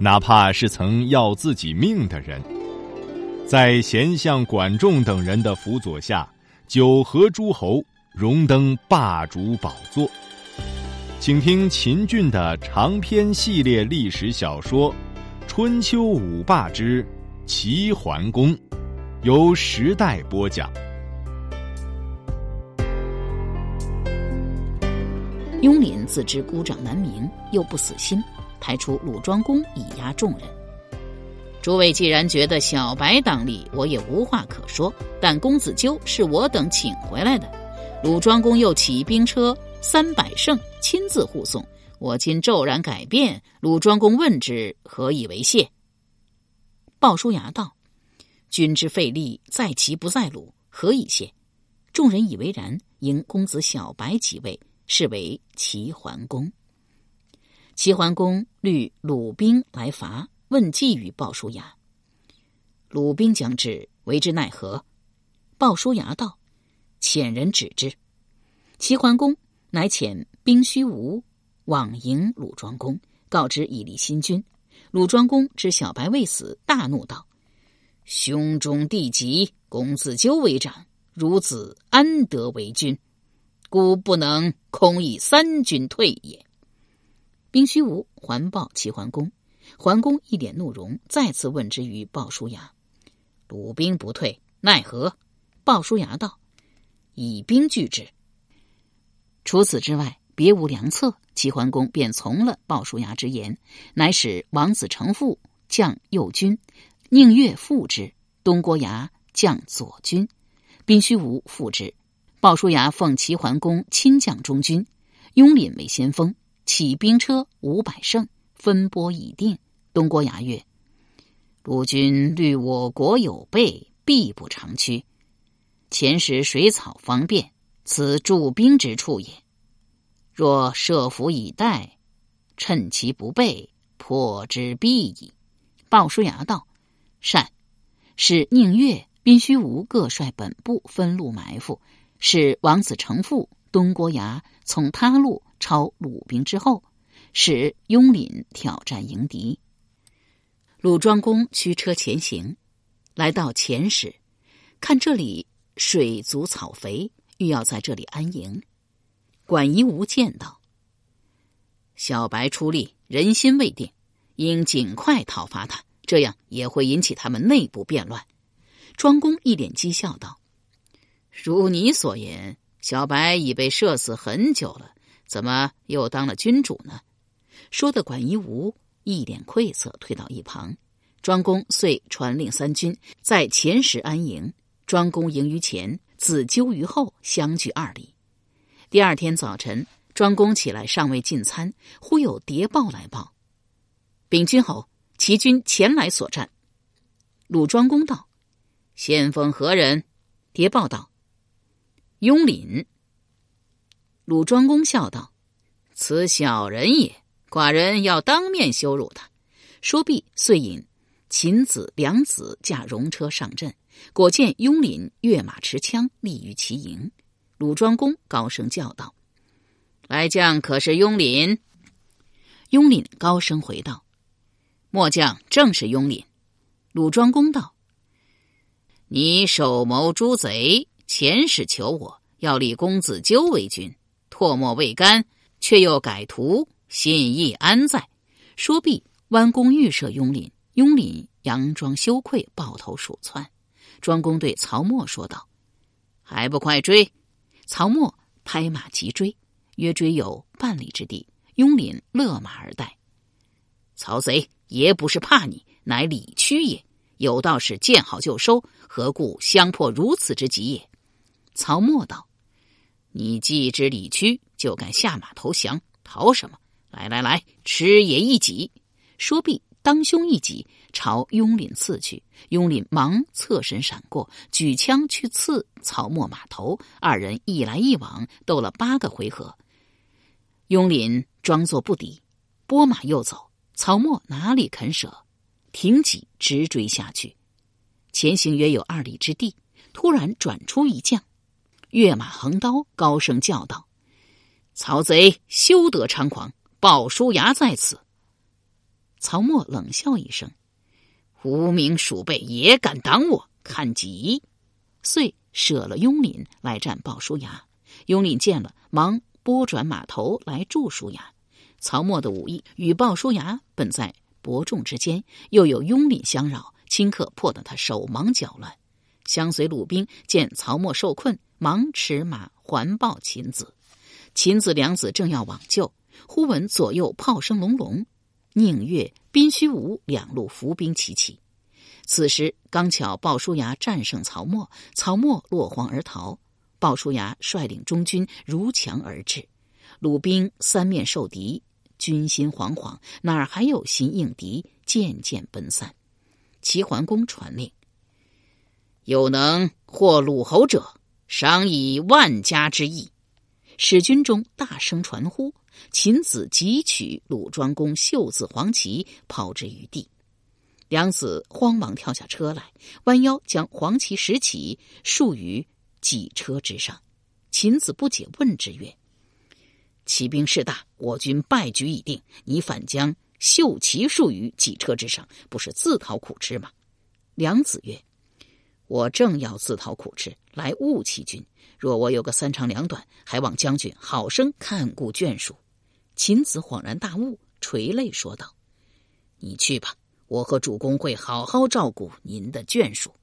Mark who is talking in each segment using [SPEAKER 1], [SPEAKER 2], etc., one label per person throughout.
[SPEAKER 1] 哪怕是曾要自己命的人，在贤相管仲等人的辅佐下，九合诸侯，荣登霸主宝座。请听秦俊的长篇系列历史小说《春秋五霸之齐桓公》，由时代播讲。
[SPEAKER 2] 雍林自知孤掌难鸣，又不死心。抬出鲁庄公以压众人。诸位既然觉得小白当立，我也无话可说。但公子纠是我等请回来的，鲁庄公又起兵车三百乘，亲自护送。我今骤然改变，鲁庄公问之，何以为谢？鲍叔牙道：“君之费力，在齐不在鲁，何以谢？”众人以为然，迎公子小白即位，是为齐桓公。齐桓公率鲁兵来伐，问计于鲍叔牙。鲁兵将至，为之奈何？鲍叔牙道：“遣人止之。”齐桓公乃遣兵虚无往迎鲁庄公，告知以立新君。鲁庄公知小白未死，大怒道：“兄中弟及，公子纠为长，孺子安得为君？故不能空以三军退也。”兵虚无环抱齐桓公，桓公一脸怒容，再次问之于鲍叔牙：“鲁兵不退，奈何？”鲍叔牙道：“以兵拒之。”除此之外，别无良策。齐桓公便从了鲍叔牙之言，乃使王子成父将右军，宁越复之；东郭牙将左军，兵虚无复之。鲍叔牙奉齐桓公亲将中军，雍廪为先锋。起兵车五百乘，分拨已定。东郭牙曰：“鲁军虑我国有备，必不长驱。前时水草方便，此驻兵之处也。若设伏以待，趁其不备，破之必矣。”鲍叔牙道：“善。”使宁越、宾虚无各率本部分路埋伏，使王子成父、东郭牙从他路。抄鲁兵之后，使雍廪挑战迎敌。鲁庄公驱车前行，来到前时，看这里水足草肥，欲要在这里安营。管夷吾见到小白出力，人心未定，应尽快讨伐他，这样也会引起他们内部变乱。庄公一脸讥笑道：“如你所言，小白已被射死很久了。”怎么又当了君主呢？说的管夷吾一脸愧色，退到一旁。庄公遂传令三军在前时安营，庄公营于前，子纠于后，相距二里。第二天早晨，庄公起来尚未进餐，忽有谍报来报：禀君侯，齐军前来所战。鲁庄公道：“先锋何人？”谍报道：“雍廪。”鲁庄公笑道：“此小人也，寡人要当面羞辱他。”说毕，遂引秦子、梁子驾戎车上阵。果见雍廪跃马持枪，立于其营。鲁庄公高声叫道：“来将可是雍廪？”雍廪高声回道：“末将正是雍廪。”鲁庄公道：“你手谋诛贼，前使求我要立公子纠为君。”唾沫未干，却又改图，心意安在？说毕，弯弓欲射雍廪。雍廪佯装羞愧，抱头鼠窜。庄公对曹沫说道：“还不快追！”曹沫拍马急追，约追有半里之地。雍廪勒马而待。曹贼爷不是怕你，乃理屈也。有道是见好就收，何故相迫如此之急也？曹沫道。你既知理屈，就敢下马投降，逃什么？来来来，吃也一戟！说毕，当胸一戟朝雍林刺去，雍林忙侧身闪过，举枪去刺曹沫马头。二人一来一往斗了八个回合，雍林装作不敌，拨马又走。曹沫哪里肯舍，挺戟直追下去。前行约有二里之地，突然转出一将，跃马横刀，高声叫道：“曹贼休得猖狂！鲍叔牙在此。”曹沫冷笑一声：“无名鼠辈也敢挡我？看戟！”遂舍了雍林来战鲍叔牙。雍林见了，忙拨转马头来助叔牙。曹沫的武艺与鲍叔牙本在伯仲之间，又有雍林相扰，顷刻迫得他手忙脚乱。相随鲁兵见曹沫受困，忙驰马环抱秦子。秦子两子正要往救，忽闻左右炮声隆隆。宁越、宾虚无两路伏兵齐起，此时刚巧鲍叔牙战胜曹沫，曹沫落荒而逃。鲍叔牙率领中军如墙而至，鲁兵三面受敌，军心惶惶，哪儿还有心应敌？渐渐奔散。齐桓公传令：有能获鲁侯者，赏以万家之邑。使军中大声传呼。秦子急取鲁庄公绣字黄旗，抛之于地。梁子慌忙跳下车来，弯腰将黄旗拾起，束于戟车之上。秦子不解，问之曰：“骑兵势大，我军败局已定，你反将绣旗束于戟车之上，不是自讨苦吃吗？”梁子曰：“我正要自讨苦吃，来误其军。若我有个三长两短，还望将军好生看顾眷属。”秦子恍然大悟，垂泪说道：“你去吧，我和主公会好好照顾您的眷属。”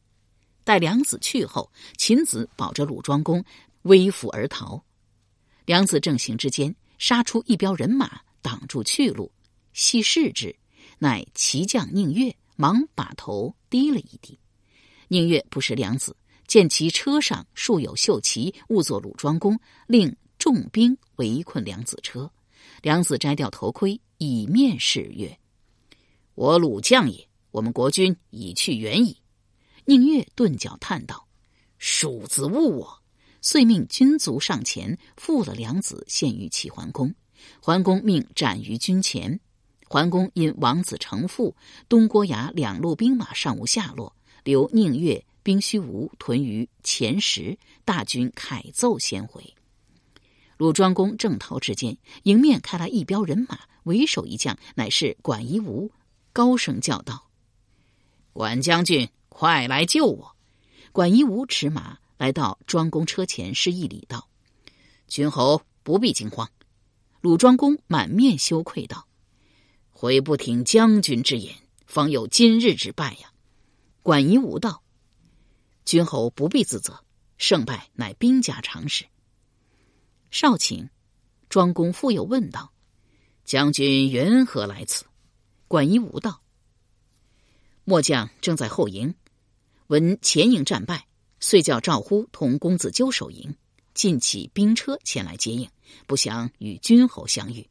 [SPEAKER 2] 待梁子去后，秦子保着鲁庄公，微服而逃。梁子正行之间，杀出一彪人马，挡住去路。细视之，乃骑将宁越，忙把头低了一低。宁越不识梁子，见其车上竖有绣旗，误作鲁庄公，令重兵围困梁子车。梁子摘掉头盔，以面示曰：“我鲁将也，我们国君已去远矣。”宁越顿脚叹道：“鼠子误我！”遂命军卒上前缚了梁子，献于齐桓公。桓公命斩于军前。桓公因王子成父、东郭牙两路兵马尚无下落，留宁越、兵虚无屯于前十，大军凯奏先回。鲁庄公正逃之间，迎面开来一彪人马，为首一将乃是管夷吾，高声叫道：“管将军，快来救我！”管夷吾驰马来到庄公车前，施一礼道：“君侯不必惊慌。”鲁庄公满面羞愧道：“悔不听将军之言，方有今日之败呀。”管夷吾道：“君侯不必自责，胜败乃兵家常事。”少顷，庄公复又问道：“将军缘何来此？”管夷吾道：“末将正在后营，闻前营战败，遂叫赵乎同公子纠守营，进起兵车前来接应，不想与君侯相遇。”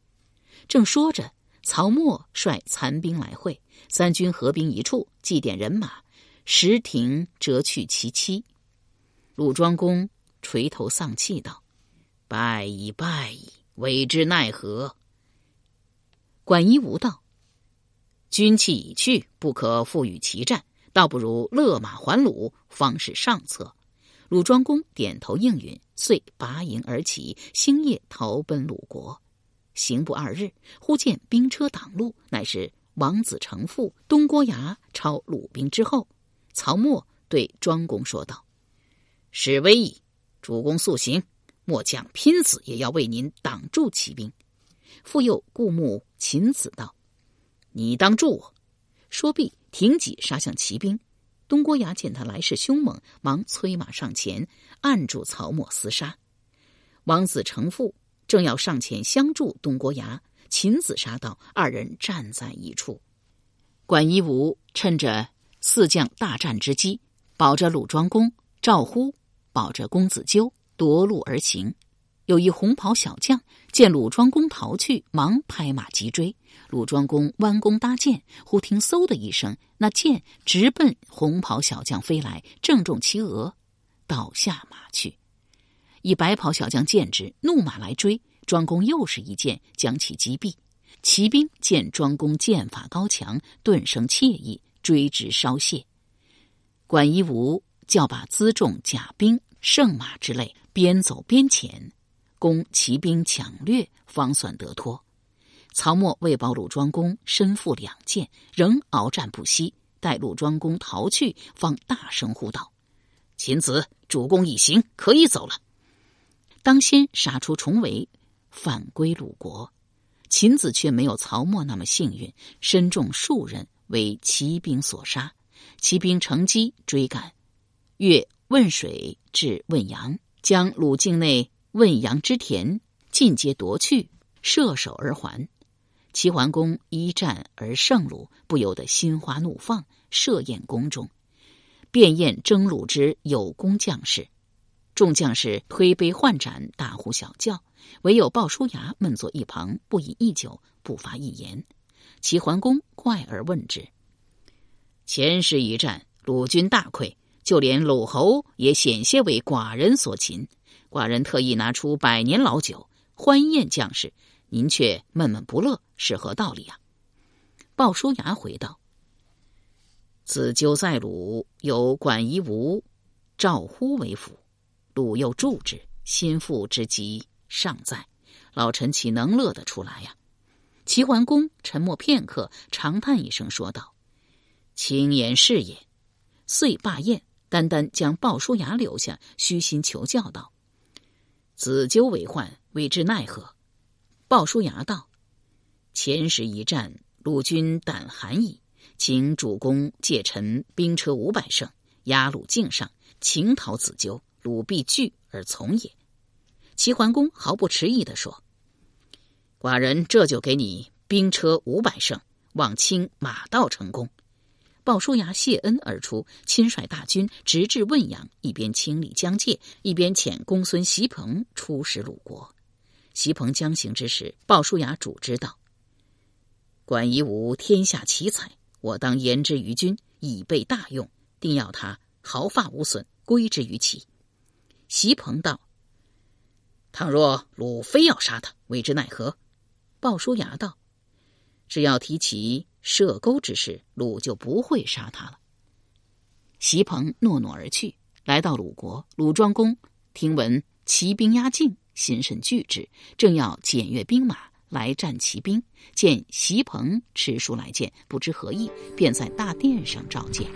[SPEAKER 2] 正说着，曹沫率残兵来会，三军合兵一处，祭奠人马，石亭折去其妻。鲁庄公垂头丧气道。败已败矣，为之奈何？管夷吾道：“军器已去，不可复与其战，倒不如勒马还鲁，方是上策。”鲁庄公点头应允，遂拔营而起，星夜逃奔鲁国。行不二日，忽见兵车挡路，乃是王子成父东郭牙抄鲁兵之后。曹沫对庄公说道：“是危矣，主公速行。”末将拼死也要为您挡住骑兵。复又顾目秦子道：“你当助我。”说毕，挺戟杀向骑兵。东郭牙见他来势凶猛，忙催马上前，按住曹沫厮杀。王子成父正要上前相助东郭牙，秦子杀到，二人站在一处。管夷吾趁着四将大战之机，保着鲁庄公，赵乎保着公子纠。夺路而行，有一红袍小将见鲁庄公逃去，忙拍马急追。鲁庄公弯弓搭箭，忽听嗖的一声，那箭直奔红袍小将飞来，正中其额，倒下马去。一白袍小将见之，怒马来追，庄公又是一箭将其击毙。骑兵见庄公剑法高强，顿生惬意，追之稍懈。管夷吾叫把辎重甲兵、圣马之类，边走边遣，攻骑兵抢掠，方算得脱。曹沫为保鲁庄公，身负两箭，仍鏖战不息。待鲁庄公逃去，方大声呼道：“秦子，主公一行，可以走了。”当先杀出重围，返归鲁国。秦子却没有曹沫那么幸运，身中数人，为骑兵所杀。骑兵乘机追赶，越汶水至汶阳，将鲁境内汶阳之田尽皆夺去，射手而还。齐桓公一战而胜鲁，不由得心花怒放，设宴宫中，便宴征鲁之有功将士。众将士推杯换盏，大呼小叫。唯有鲍叔牙闷坐一旁，不饮一酒，不发一言。齐桓公怪而问之：“前世一战，鲁军大溃，就连鲁侯也险些为寡人所擒。寡人特意拿出百年老酒欢宴将士，您却闷闷不乐，是何道理啊？”鲍叔牙回道：“子纠在鲁，有管夷吾、赵乎为辅，鲁又助之，心腹之疾。”尚在，老臣岂能乐得出来呀？齐桓公沉默片刻，长叹一声，说道：“轻言是也。”遂罢宴，单单将鲍叔牙留下，虚心求教道：“子纠为患，为之奈何？”鲍叔牙道：“前时一战，鲁军胆寒矣，请主公借臣兵车五百乘，压鲁境上，请讨子纠，鲁必惧而从也。”齐桓公毫不迟疑地说：“寡人这就给你兵车五百乘，望卿马到成功。”鲍叔牙谢恩而出，亲率大军直至汶阳，一边清理疆界，一边遣公孙袭鹏出使鲁国。袭鹏将行之时，鲍叔牙主之道：“管夷吾天下奇才，我当言之于君，以备大用，定要他毫发无损，归之于齐。”袭鹏道。倘若鲁非要杀他，为之奈何？鲍叔牙道：“只要提起射钩之事，鲁就不会杀他了。”席鹏诺诺而去。来到鲁国，鲁庄公听闻骑兵压境，心甚惧之，正要检阅兵马来战骑兵，见席鹏持书来见，不知何意，便在大殿上召见。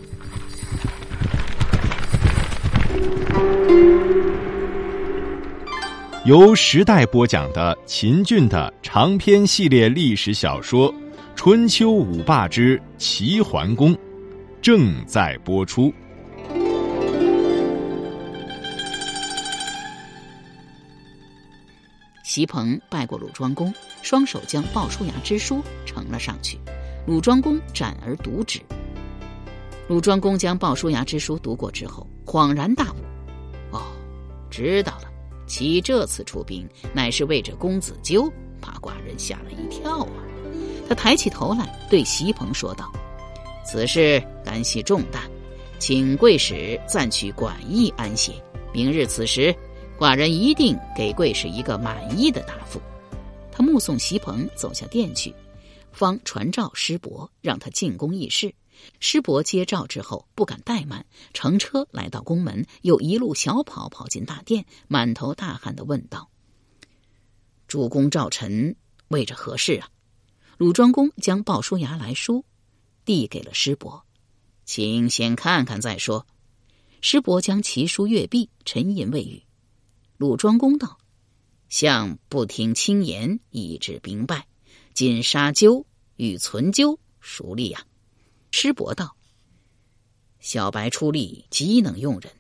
[SPEAKER 1] 由时代播讲的秦俊的长篇系列历史小说《春秋五霸之齐桓公》正在播出。
[SPEAKER 2] 席鹏拜过鲁庄公，双手将鲍叔牙之书呈了上去。鲁庄公展而读之。鲁庄公将鲍叔牙之书读过之后，恍然大悟：“哦，知道了。”其这次出兵，乃是为着公子纠，把寡人吓了一跳啊！他抬起头来，对席鹏说道：“此事干系重大，请贵使暂去馆驿安歇。明日此时，寡人一定给贵使一个满意的答复。”他目送席鹏走下殿去，方传召师伯，让他进宫议事。师伯接诏之后，不敢怠慢，乘车来到宫门，又一路小跑跑进大殿，满头大汗的问道：“主公召臣，为着何事啊？”鲁庄公将鲍叔牙来书递给了师伯，请先看看再说。师伯将其书阅毕，沉吟未语。鲁庄公道：“相不听轻言，以致兵败。今杀鸠与存鸠，孰利呀？”师伯道：“小白出力，极能用人。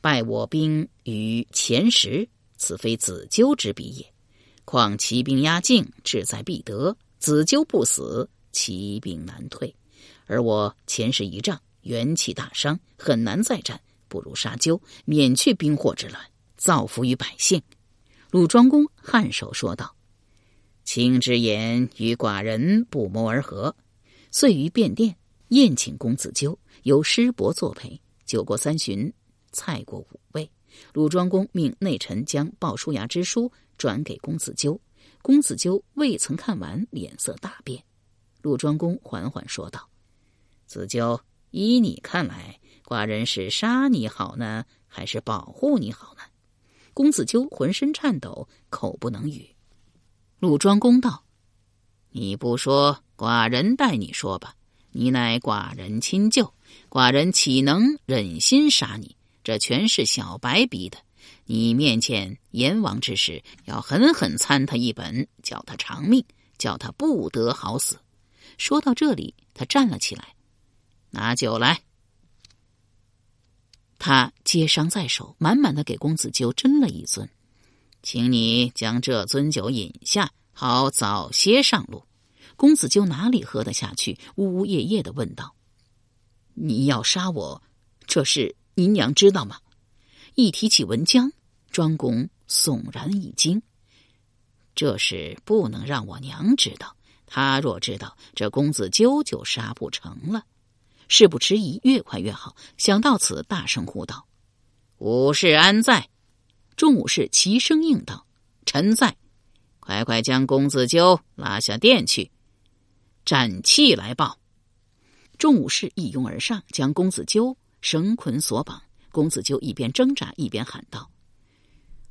[SPEAKER 2] 败我兵于前十，此非子纠之比也。况骑兵压境，志在必得。子纠不死，骑兵难退。而我前十一仗，元气大伤，很难再战。不如杀纠，免去兵祸之乱，造福于百姓。”鲁庄公颔首说道：“卿之言与寡人不谋而合。”遂于便殿宴请公子纠，由师伯作陪。酒过三巡，菜过五味。鲁庄公命内臣将鲍叔牙之书转给公子纠。公子纠未曾看完，脸色大变。鲁庄公缓缓说道：“子纠，依你看来，寡人是杀你好呢，还是保护你好呢？”公子纠浑身颤抖，口不能语。鲁庄公道：“你不说，寡人代你说吧。你乃寡人亲舅。”寡人岂能忍心杀你？这全是小白逼的。你面见阎王之时，要狠狠参他一本，叫他偿命，叫他不得好死。说到这里，他站了起来，拿酒来。他接伤在手，满满的给公子纠斟了一尊，请你将这尊酒饮下，好早些上路。公子纠哪里喝得下去？呜呜咽咽的问道。你要杀我，这事您娘知道吗？一提起文江，庄公悚然一惊。这事不能让我娘知道，她若知道，这公子纠就杀不成了。事不迟疑，越快越好。想到此，大声呼道：“武士安在？”众武士齐声应道：“臣在。”快快将公子纠拉下殿去，斩气来报。众武士一拥而上，将公子纠绳捆索绑。公子纠一边挣扎，一边喊道：“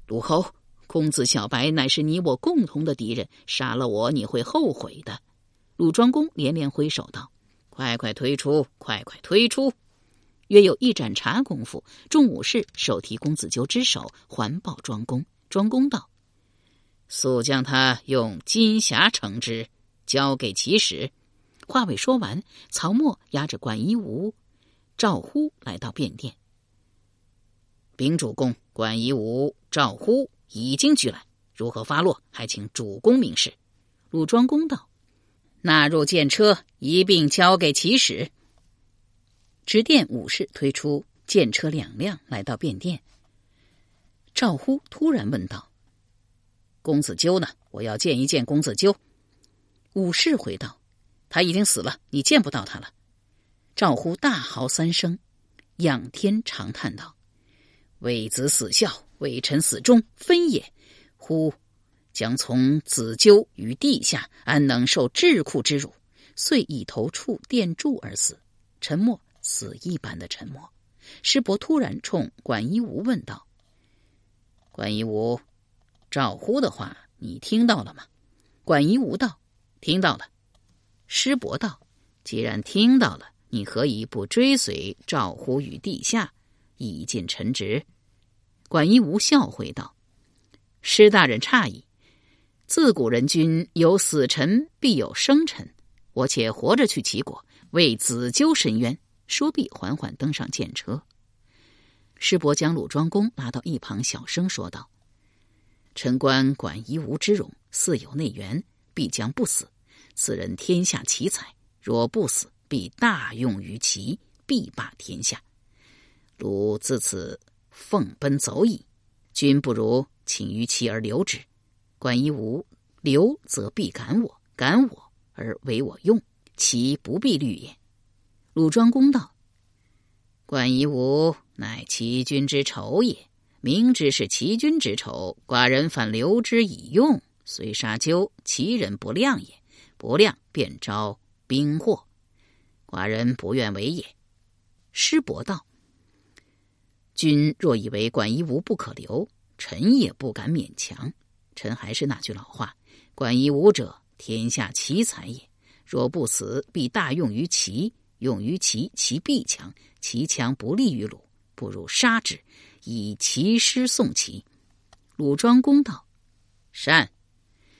[SPEAKER 2] 鲁侯，公子小白乃是你我共同的敌人，杀了我你会后悔的。”鲁庄公连连挥手道：“快快推出，快快推出！”约有一盏茶功夫，众武士手提公子纠之手，环抱庄公。庄公道：“速将他用金匣盛之，交给起使。”话未说完，曹沫押着管夷吾、赵呼来到便殿。禀主公，管夷吾、赵呼已经拘来，如何发落，还请主公明示。鲁庄公道：“纳入剑车，一并交给起使。”执殿武士推出剑车两辆，来到便殿。赵呼突然问道：“公子纠呢？我要见一见公子纠。”武士回道。他已经死了，你见不到他了。赵呼大嚎三声，仰天长叹道：“为子死孝，为臣死忠，分也。呼将从子纠于地下，安能受桎梏之辱？”遂以头触殿柱而死。沉默，死一般的沉默。师伯突然冲管夷吾问道：“管一吾，赵呼的话你听到了吗？”管一吾道：“听到了。”师伯道：“既然听到了，你何以不追随赵呼于地下，以尽臣职？”管夷吾笑回道：“师大人诧异，自古人君有死臣，必有生臣。我且活着去齐国，为子纠申冤。”说毕，缓缓登上剑车。师伯将鲁庄公拉到一旁，小声说道：“臣观管夷吾之容，似有内援，必将不死。”此人天下奇才，若不死，必大用于齐，必霸天下。鲁自此奉奔走矣，君不如请于齐而留之。管夷吾留，则必赶我，赶我而为我用，其不必虑也。鲁庄公道：管夷吾乃齐君之仇也，明知是齐君之仇，寡人反留之以用，虽杀鸠，其人不亮也。不亮便招兵祸，寡人不愿为也。师伯道：“君若以为管夷吾不可留，臣也不敢勉强。臣还是那句老话：管夷吾者，天下奇才也。若不死，必大用于齐，用于齐，其必强。其强不利于鲁，不如杀之，以齐师送齐。”鲁庄公道：“善。”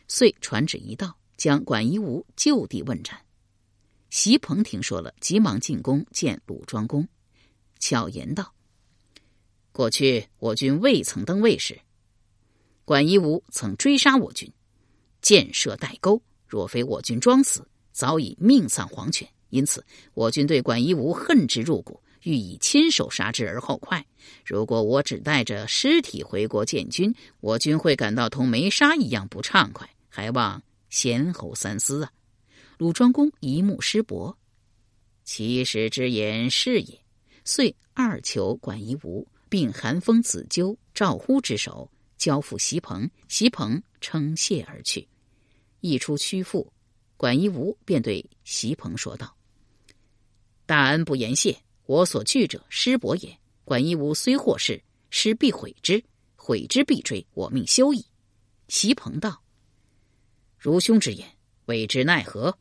[SPEAKER 2] 遂传旨一道。将管夷吾就地问斩。席鹏听说了，急忙进宫见鲁庄公，巧言道：“过去我军未曾登位时，管夷吾曾追杀我军，箭射带钩。若非我军装死，早已命丧黄泉。因此，我军对管夷吾恨之入骨，欲以亲手杀之而后快。如果我只带着尸体回国建军，我军会感到同没杀一样不畅快，还望贤侯三思啊！”鲁庄公一目失伯，其实之言是也。遂二求管夷吾，并韩封子纠、赵乎之手，交付席鹏。席鹏称谢而去。一出曲阜，管夷吾便对席鹏说道：“大恩不言谢，我所惧者师伯也。管夷吾虽获释，师必悔之，悔之必追，我命休矣。”席鹏道：“如兄之言，未知奈何？”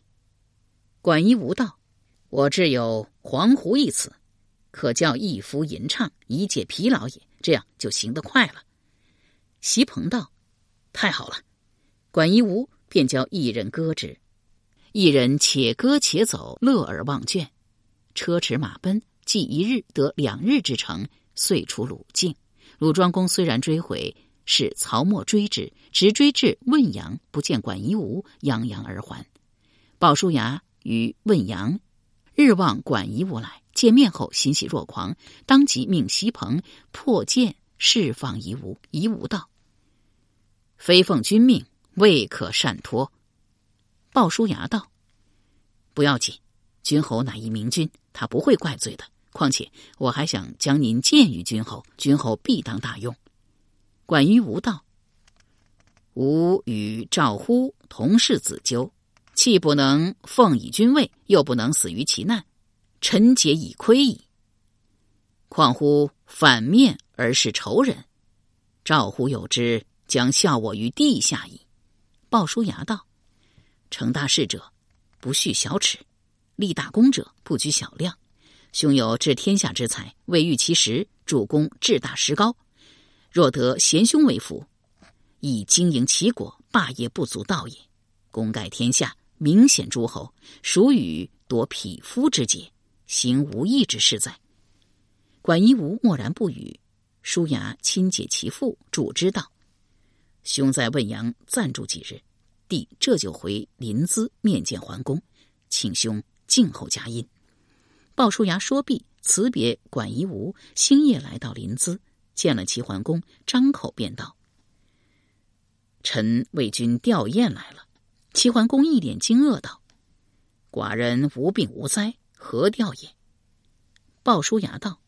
[SPEAKER 2] 管夷吾道：“我挚有黄鹄一词，可叫一夫吟唱，以解疲劳也。这样就行得快了。”席鹏道：“太好了。”管夷吾。便教一人歌之，一人且歌且走，乐而忘倦。车驰马奔，既一日得两日之程，遂出鲁境。鲁庄公虽然追回，使曹沫追之，直追至汶阳，不见管夷吾，泱泱而还。鲍叔牙于汶阳，日望管夷吾来，见面后欣喜若狂，当即命席鹏破剑释放夷吾。夷吾道：“非奉君命。”未可擅脱。鲍叔牙道：“不要紧，君侯乃一明君，他不会怪罪的。况且我还想将您荐于君侯，君侯必当大用。”管于吾道：“吾与赵乎同是子纠，既不能奉以君位，又不能死于其难，臣节已亏矣。况乎反面而是仇人，赵乎有之，将笑我于地下矣。”鲍叔牙道：“成大事者，不恤小耻；立大功者，不拘小量。兄有治天下之才，未遇其时，主公志大识高。若得贤兄为辅，以经营其国，霸业不足道也。功盖天下，明显诸侯，孰与夺匹夫之节，行无义之事哉？”管夷吾默然不语。叔牙亲解其父，主之道。兄在汶阳暂住几日，弟这就回临淄面见桓公，请兄静候佳音。鲍叔牙说毕，辞别管夷吾，星夜来到临淄，见了齐桓公，张口便道：“臣为君吊唁来了。”齐桓公一脸惊愕道：“寡人无病无灾，何吊也？”鲍叔牙道：“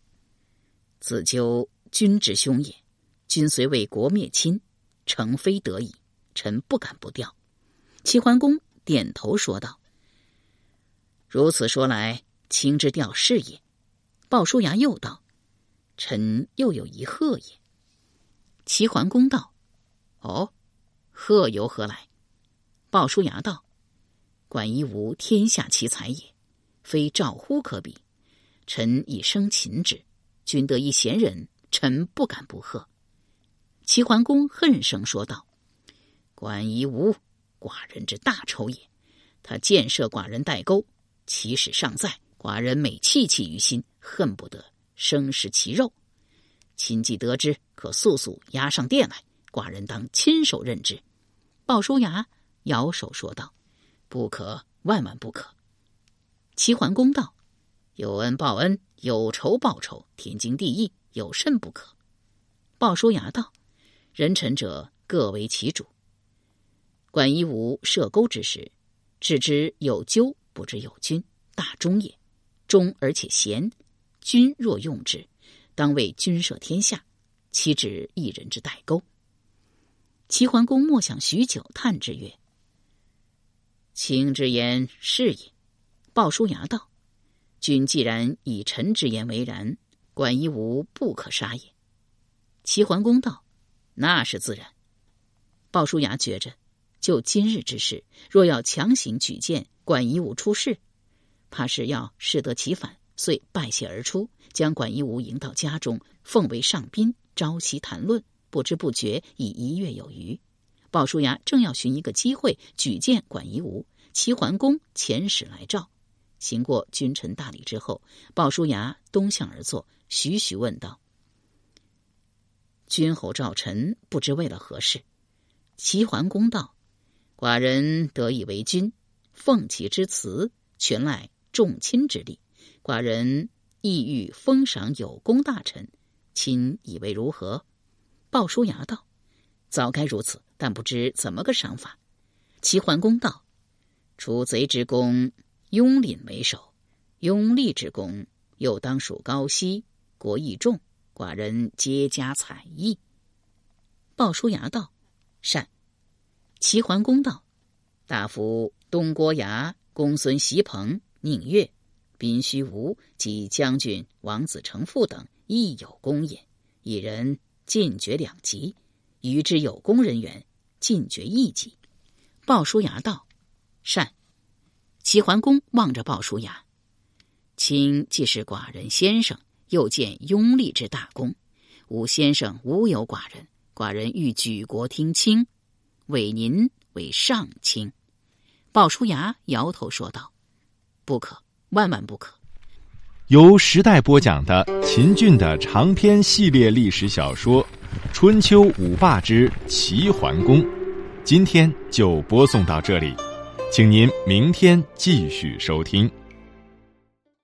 [SPEAKER 2] 子纠君之兄也，君虽为国灭亲。”诚非得已，臣不敢不吊。齐桓公点头说道：“如此说来，卿之调是也。”鲍叔牙又道：“臣又有一贺也。”齐桓公道：“哦，贺由何来？”鲍叔牙道：“管夷吾天下奇才也，非赵乎可比。臣以生擒之，君得一贤人，臣不敢不贺。”齐桓公恨声说道：“管夷吾，寡人之大仇也。他建设寡人代沟，其使尚在，寡人每戚戚于心，恨不得生食其肉。亲既得知，可速速押上殿来，寡人当亲手认之。”鲍叔牙摇手说道：“不可，万万不可。”齐桓公道：“有恩报恩，有仇报仇，天经地义，有甚不可？”鲍叔牙道。人臣者各为其主。管夷吾设钩之时，只知有咎，不知有君，大忠也。忠而且贤，君若用之，当为君摄天下，岂止一人之代沟？齐桓公默想许久，叹之曰：“卿之言是也。”鲍叔牙道：“君既然以臣之言为然，管夷吾不可杀也。”齐桓公道。那是自然。鲍叔牙觉着，就今日之事，若要强行举荐管夷吾出仕，怕是要适得其反，遂拜谢而出，将管夷吾迎到家中，奉为上宾，朝夕谈论。不知不觉已一月有余。鲍叔牙正要寻一个机会举荐管夷吾，齐桓公遣使来召。行过君臣大礼之后，鲍叔牙东向而坐，徐徐问道。君侯召臣，不知为了何事。齐桓公道：“寡人得以为君，奉其之辞，全赖众亲之力。寡人意欲封赏有功大臣，卿以为如何？”鲍叔牙道：“早该如此，但不知怎么个赏法。”齐桓公道：“除贼之功，雍廪为首；拥立之功，又当属高息。国益重，寡人皆加采邑。”鲍叔牙道：“善。”齐桓公道：“大夫东郭牙、公孙袭彭、宁越、宾虚无及将军王子成父等亦有功也。一人进爵两级，与之有功人员进爵一级。”鲍叔牙道：“善。”齐桓公望着鲍叔牙：“卿既是寡人先生，又见拥立之大功，吾先生无有寡人。”寡人欲举国听卿，委您为上卿。鲍叔牙摇头说道：“不可，万万不可。”
[SPEAKER 1] 由时代播讲的秦俊的长篇系列历史小说《春秋五霸之齐桓公》，今天就播送到这里，请您明天继续收听。